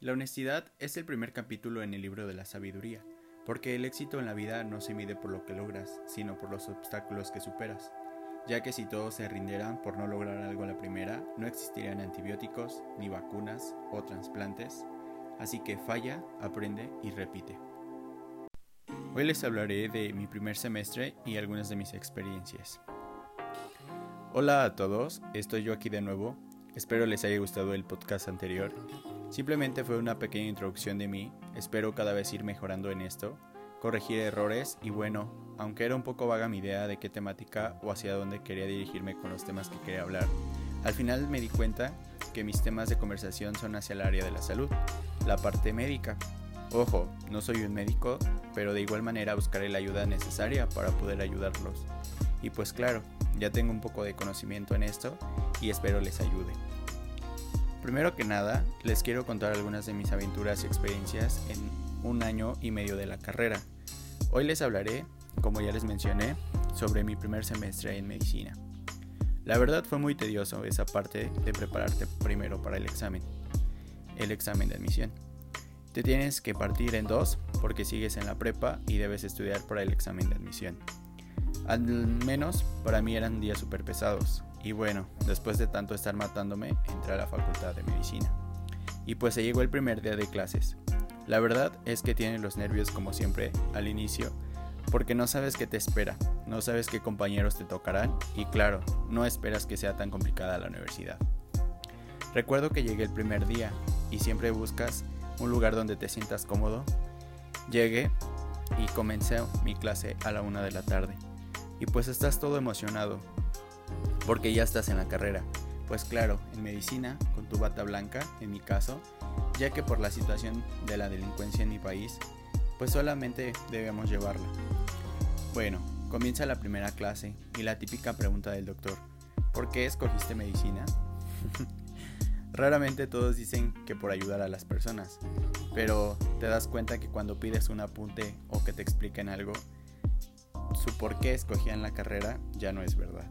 La honestidad es el primer capítulo en el libro de la sabiduría, porque el éxito en la vida no se mide por lo que logras, sino por los obstáculos que superas, ya que si todos se rindieran por no lograr algo la primera, no existirían antibióticos, ni vacunas o trasplantes, así que falla, aprende y repite. Hoy les hablaré de mi primer semestre y algunas de mis experiencias. Hola a todos, estoy yo aquí de nuevo. Espero les haya gustado el podcast anterior. Simplemente fue una pequeña introducción de mí. Espero cada vez ir mejorando en esto, corregir errores y bueno, aunque era un poco vaga mi idea de qué temática o hacia dónde quería dirigirme con los temas que quería hablar, al final me di cuenta que mis temas de conversación son hacia el área de la salud, la parte médica. Ojo, no soy un médico, pero de igual manera buscaré la ayuda necesaria para poder ayudarlos. Y pues claro, ya tengo un poco de conocimiento en esto y espero les ayude. Primero que nada, les quiero contar algunas de mis aventuras y experiencias en un año y medio de la carrera. Hoy les hablaré, como ya les mencioné, sobre mi primer semestre en medicina. La verdad fue muy tedioso esa parte de prepararte primero para el examen, el examen de admisión. Te tienes que partir en dos porque sigues en la prepa y debes estudiar para el examen de admisión. Al menos para mí eran días súper pesados. Y bueno, después de tanto estar matándome, entré a la facultad de medicina. Y pues se llegó el primer día de clases. La verdad es que tienes los nervios como siempre al inicio, porque no sabes qué te espera, no sabes qué compañeros te tocarán y claro, no esperas que sea tan complicada la universidad. Recuerdo que llegué el primer día y siempre buscas un lugar donde te sientas cómodo. Llegué y comencé mi clase a la una de la tarde y pues estás todo emocionado porque ya estás en la carrera. Pues claro, en medicina, con tu bata blanca, en mi caso, ya que por la situación de la delincuencia en mi país, pues solamente debemos llevarla. Bueno, comienza la primera clase y la típica pregunta del doctor, ¿por qué escogiste medicina? Raramente todos dicen que por ayudar a las personas, pero te das cuenta que cuando pides un apunte o que te expliquen algo, su por qué escogían la carrera ya no es verdad.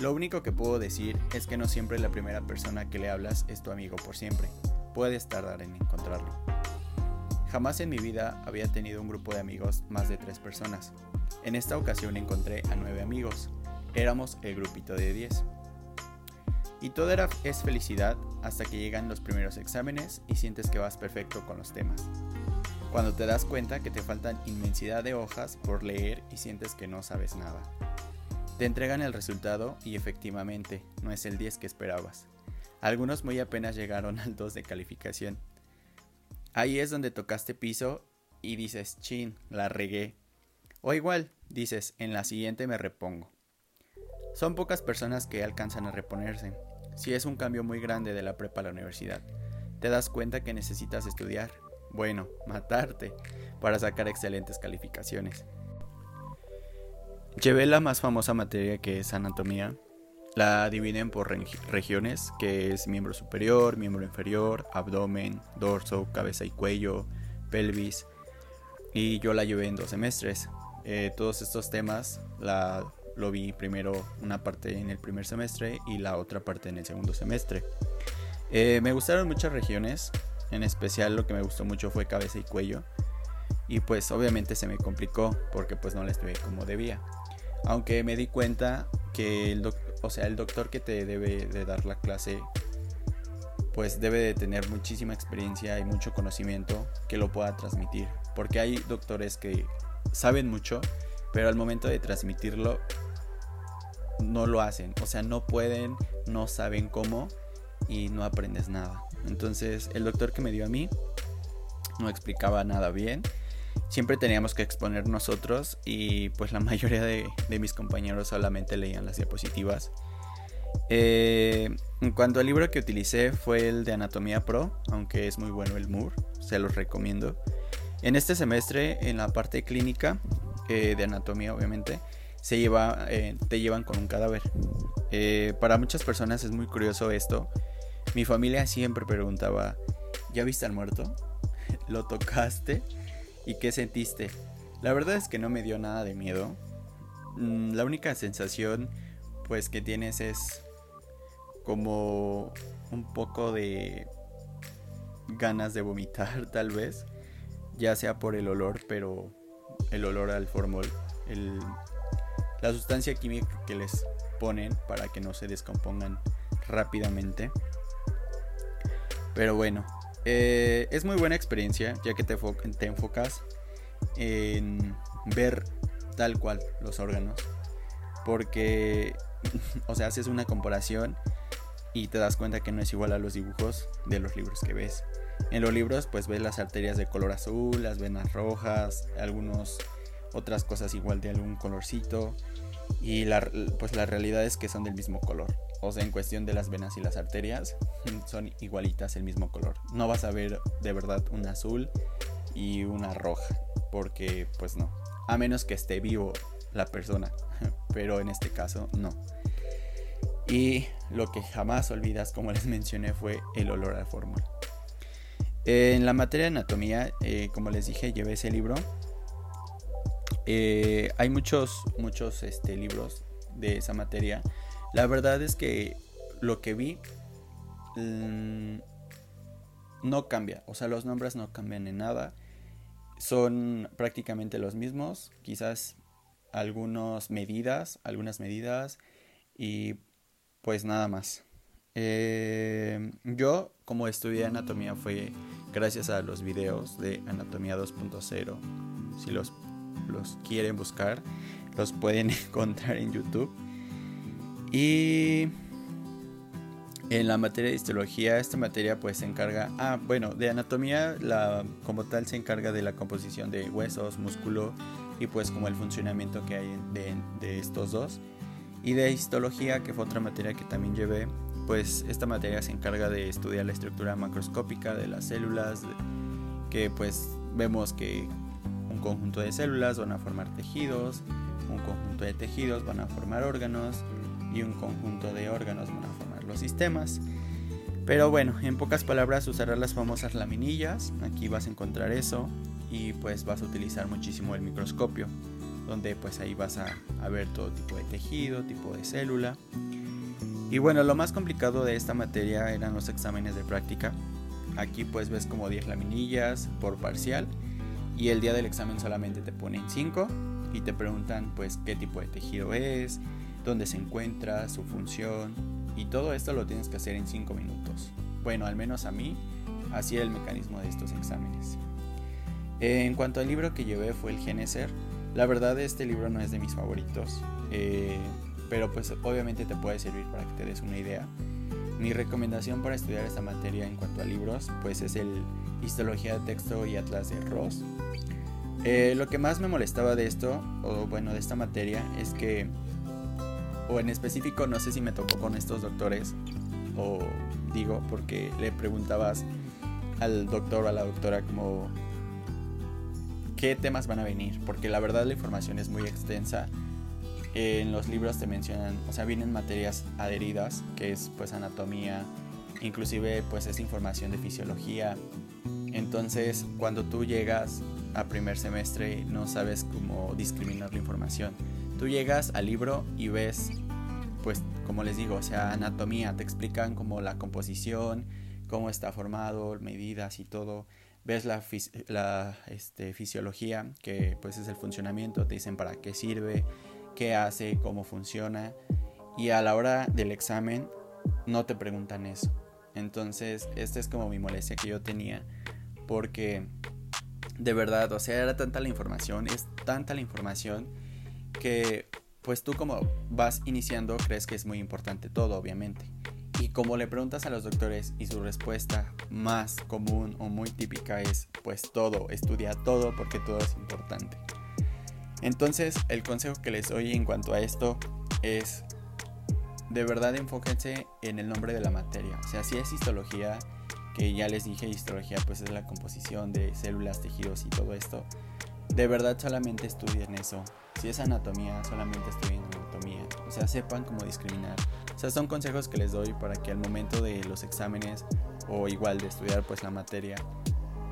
Lo único que puedo decir es que no siempre la primera persona que le hablas es tu amigo por siempre. Puedes tardar en encontrarlo. Jamás en mi vida había tenido un grupo de amigos más de tres personas. En esta ocasión encontré a nueve amigos. Éramos el grupito de diez. Y todo era, es felicidad hasta que llegan los primeros exámenes y sientes que vas perfecto con los temas cuando te das cuenta que te faltan inmensidad de hojas por leer y sientes que no sabes nada. Te entregan el resultado y efectivamente no es el 10 que esperabas. Algunos muy apenas llegaron al 2 de calificación. Ahí es donde tocaste piso y dices, chin, la regué. O igual, dices, en la siguiente me repongo. Son pocas personas que alcanzan a reponerse. Si es un cambio muy grande de la prepa a la universidad, te das cuenta que necesitas estudiar, bueno, matarte, para sacar excelentes calificaciones. Llevé la más famosa materia que es anatomía. La dividen por regiones, que es miembro superior, miembro inferior, abdomen, dorso, cabeza y cuello, pelvis. Y yo la llevé en dos semestres. Eh, todos estos temas la, lo vi primero una parte en el primer semestre y la otra parte en el segundo semestre. Eh, me gustaron muchas regiones, en especial lo que me gustó mucho fue cabeza y cuello. Y pues obviamente se me complicó porque pues no la estuve como debía. Aunque me di cuenta que el, o sea, el doctor que te debe de dar la clase pues debe de tener muchísima experiencia y mucho conocimiento que lo pueda transmitir. Porque hay doctores que saben mucho, pero al momento de transmitirlo no lo hacen. O sea, no pueden, no saben cómo y no aprendes nada. Entonces el doctor que me dio a mí no explicaba nada bien. Siempre teníamos que exponer nosotros y pues la mayoría de, mis compañeros solamente leían las diapositivas. Eh, en cuanto al libro que utilicé fue el de Anatomía Pro, aunque es muy bueno el Moore, se los recomiendo. En este semestre, en la parte clínica eh, de anatomía, obviamente, se lleva, eh, te llevan con un cadáver. para muchas personas es muy curioso esto, mi familia siempre preguntaba, ¿ya viste al muerto? ¿Lo tocaste? ¿Y qué sentiste? La verdad es que no me dio nada de miedo. Mm, la única sensación pues que tienes es como un poco de ganas de vomitar tal vez, ya sea por el olor, pero el olor al formol, la sustancia química que les ponen para que no se descompongan rápidamente. Pero bueno, eh, es muy buena experiencia ya que te, te enfocas en ver tal cual los órganos. Porque, o sea, haces una comparación y te das cuenta que no es igual a los dibujos de los libros que ves. En los libros pues ves las arterias de color azul, las venas rojas, algunos otras cosas igual de algún colorcito y la, pues la realidad es que son del mismo color. O sea, en cuestión de las venas y las arterias son igualitas el mismo color. No vas a ver de verdad un azul y una roja, porque pues no. A menos que esté vivo la persona, pero en este caso no. Y lo que jamás olvidas, como les mencioné, fue el olor al fórmula. En la materia de anatomía, eh, como les dije, llevé ese libro. Eh, hay muchos, muchos este, libros de esa materia. La verdad es que lo que vi mm, no cambia. O sea, los nombres no cambian en nada. Son prácticamente los mismos. Quizás algunas medidas, algunas medidas. Y pues nada más. Eh, yo, como estudié anatomía, fue gracias a los videos de Anatomía 2.0. Si los, los quieren buscar, los pueden encontrar en YouTube. Y en la materia de histología, esta materia pues se encarga, ah, bueno, de anatomía la, como tal se encarga de la composición de huesos, músculo y pues como el funcionamiento que hay de, de estos dos. Y de histología, que fue otra materia que también llevé, pues esta materia se encarga de estudiar la estructura macroscópica de las células, que pues vemos que un conjunto de células van a formar tejidos, un conjunto de tejidos van a formar órganos y un conjunto de órganos van a formar los sistemas. Pero bueno, en pocas palabras usarás las famosas laminillas, aquí vas a encontrar eso y pues vas a utilizar muchísimo el microscopio, donde pues ahí vas a, a ver todo tipo de tejido, tipo de célula y bueno, lo más complicado de esta materia eran los exámenes de práctica. Aquí pues ves como 10 laminillas por parcial y el día del examen solamente te ponen 5 y te preguntan pues qué tipo de tejido es, dónde se encuentra, su función y todo esto lo tienes que hacer en 5 minutos. Bueno, al menos a mí así era el mecanismo de estos exámenes. En cuanto al libro que llevé fue el Geneser. La verdad este libro no es de mis favoritos. Eh, pero pues obviamente te puede servir para que te des una idea. Mi recomendación para estudiar esta materia en cuanto a libros, pues es el Histología de Texto y Atlas de Ross. Eh, lo que más me molestaba de esto, o bueno, de esta materia, es que, o en específico, no sé si me tocó con estos doctores, o digo, porque le preguntabas al doctor o a la doctora como qué temas van a venir, porque la verdad la información es muy extensa en los libros te mencionan, o sea, vienen materias adheridas, que es pues anatomía, inclusive pues es información de fisiología. Entonces, cuando tú llegas primer semestre no sabes cómo discriminar la información. Tú llegas al libro y ves pues como les digo, o sea, anatomía, te explican como la composición, cómo está formado, medidas y todo. Ves la, la este, fisiología, que pues es el funcionamiento, te dicen para qué sirve, qué hace, cómo funciona. Y a la hora del examen no te preguntan eso. Entonces, esta es como mi molestia que yo tenía. Porque de verdad, o sea, era tanta la información, es tanta la información que pues tú como vas iniciando crees que es muy importante todo, obviamente. Y como le preguntas a los doctores y su respuesta más común o muy típica es pues todo, estudia todo porque todo es importante. Entonces, el consejo que les doy en cuanto a esto es de verdad enfóquense en el nombre de la materia. O sea, si es histología, que ya les dije, histología pues es la composición de células, tejidos y todo esto. De verdad solamente estudien eso. Si es anatomía, solamente estudien anatomía. O sea, sepan cómo discriminar. O sea, son consejos que les doy para que al momento de los exámenes o igual de estudiar pues la materia,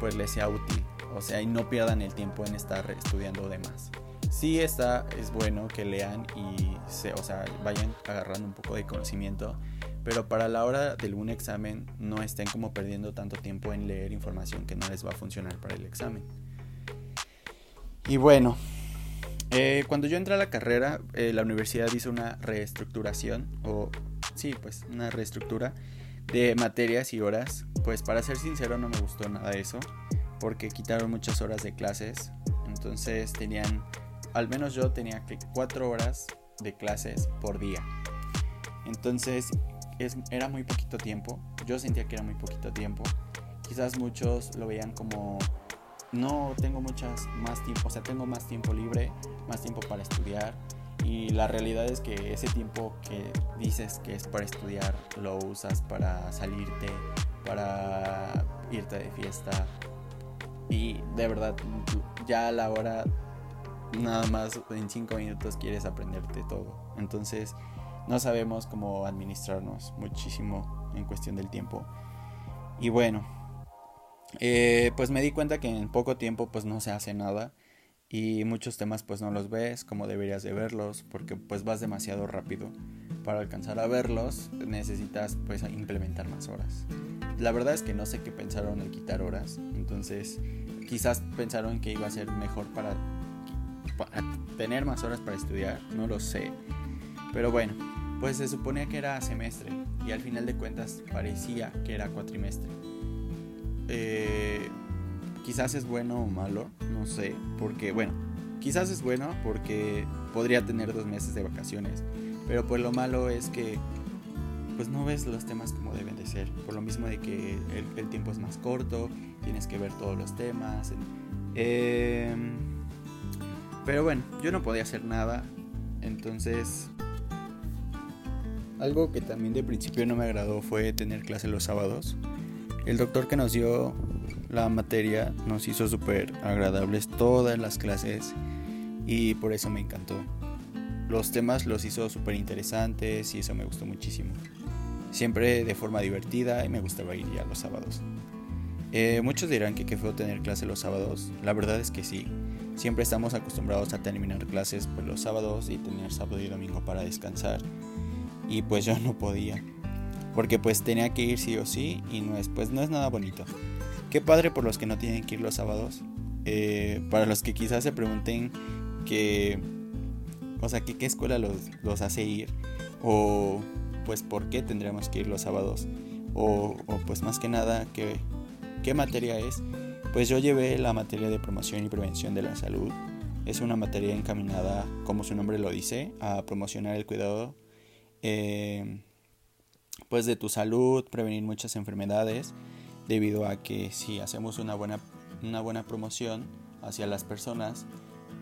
pues les sea útil. O sea, y no pierdan el tiempo en estar estudiando de más sí está, es bueno que lean y se, o sea, vayan agarrando un poco de conocimiento, pero para la hora de un examen no estén como perdiendo tanto tiempo en leer información que no les va a funcionar para el examen. Y bueno, eh, cuando yo entré a la carrera, eh, la universidad hizo una reestructuración, o sí, pues una reestructura de materias y horas. Pues para ser sincero no me gustó nada eso, porque quitaron muchas horas de clases. Entonces tenían, al menos yo tenía que cuatro horas de clases por día. Entonces era muy poquito tiempo. Yo sentía que era muy poquito tiempo. Quizás muchos lo veían como no tengo muchas más tiempo, o sea, tengo más tiempo libre, más tiempo para estudiar y la realidad es que ese tiempo que dices que es para estudiar lo usas para salirte, para irte de fiesta y de verdad ya a la hora nada más en cinco minutos quieres aprenderte todo. Entonces no sabemos cómo administrarnos muchísimo en cuestión del tiempo. Y bueno, eh, pues me di cuenta que en poco tiempo pues no se hace nada y muchos temas pues no los ves como deberías de verlos porque pues vas demasiado rápido. Para alcanzar a verlos necesitas pues implementar más horas. La verdad es que no sé qué pensaron en quitar horas, entonces quizás pensaron que iba a ser mejor para, para tener más horas para estudiar, no lo sé. Pero bueno, pues se suponía que era semestre y al final de cuentas parecía que era cuatrimestre. Eh, quizás es bueno o malo, no sé, porque bueno, quizás es bueno porque podría tener dos meses de vacaciones, pero pues lo malo es que pues no ves los temas como deben de ser, por lo mismo de que el, tiempo es más corto, tienes que ver todos los temas. Em, pero bueno, yo no podía hacer nada, entonces algo que también de principio no me agradó fue tener clase los sábados. El doctor que nos dio la materia nos hizo súper agradables todas las clases y por eso me encantó. Los temas los hizo súper interesantes y eso me gustó muchísimo. Siempre de forma divertida y me gustaba ir ya los sábados. Eh, muchos dirán que qué feo tener clase los sábados. La verdad es que sí. Siempre estamos acostumbrados a terminar clases pues, los sábados y tener sábado y domingo para descansar. Y pues yo no podía porque pues tenía que ir sí o sí y no es, pues no es nada bonito. Qué padre por los que no tienen que ir los sábados. Eh, para los que quizás se pregunten que, o sea, que qué escuela los, los hace ir o pues por qué tendríamos que ir los sábados o, pues más que nada que, qué materia es. Pues yo llevé la materia de promoción y prevención de la salud. Es una materia encaminada, como su nombre lo dice, a promocionar el cuidado eh, pues de tu salud, prevenir muchas enfermedades, debido a que si hacemos una buena, una buena promoción hacia las personas,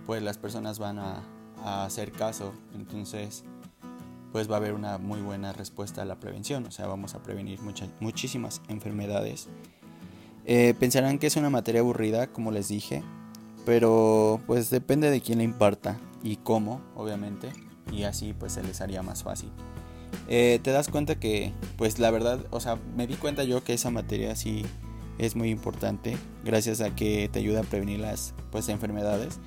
pues las personas van a, hacer caso, entonces pues va a haber una muy buena respuesta a la prevención, o sea, vamos a prevenir muchísimas enfermedades. Eh, pensarán que es una materia aburrida, como les dije, pero pues depende de quién la imparta y cómo, obviamente, y así pues se les haría más fácil. Eh, te das cuenta que, pues la verdad, o sea, me di cuenta yo que esa materia sí es muy importante, gracias a que te ayuda a prevenir las pues, enfermedades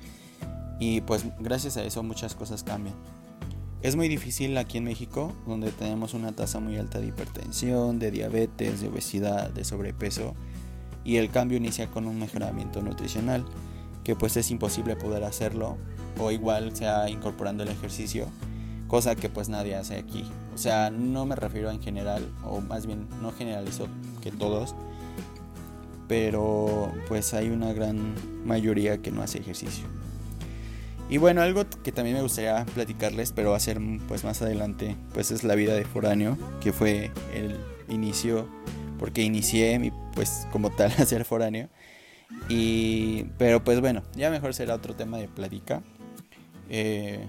y pues gracias a eso muchas cosas cambian. Es muy difícil aquí en México, donde tenemos una tasa muy alta de hipertensión, de diabetes, de obesidad, de sobrepeso, y el cambio inicia con un mejoramiento nutricional, que pues es imposible poder hacerlo, o igual sea incorporando el ejercicio, cosa que pues nadie hace aquí. O sea, no me refiero en general, o más bien no generalizo que todos, pero pues hay una gran mayoría que no hace ejercicio. Y bueno, algo que también me gustaría platicarles, pero va a ser pues más adelante, pues es la vida de foráneo, que fue el inicio, porque inicié mi, pues como tal a ser foráneo. Y, pero pues bueno, ya mejor será otro tema de plática. Eh,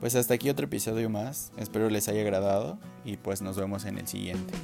pues hasta aquí otro episodio más. Espero les haya agradado y pues nos vemos en el siguiente.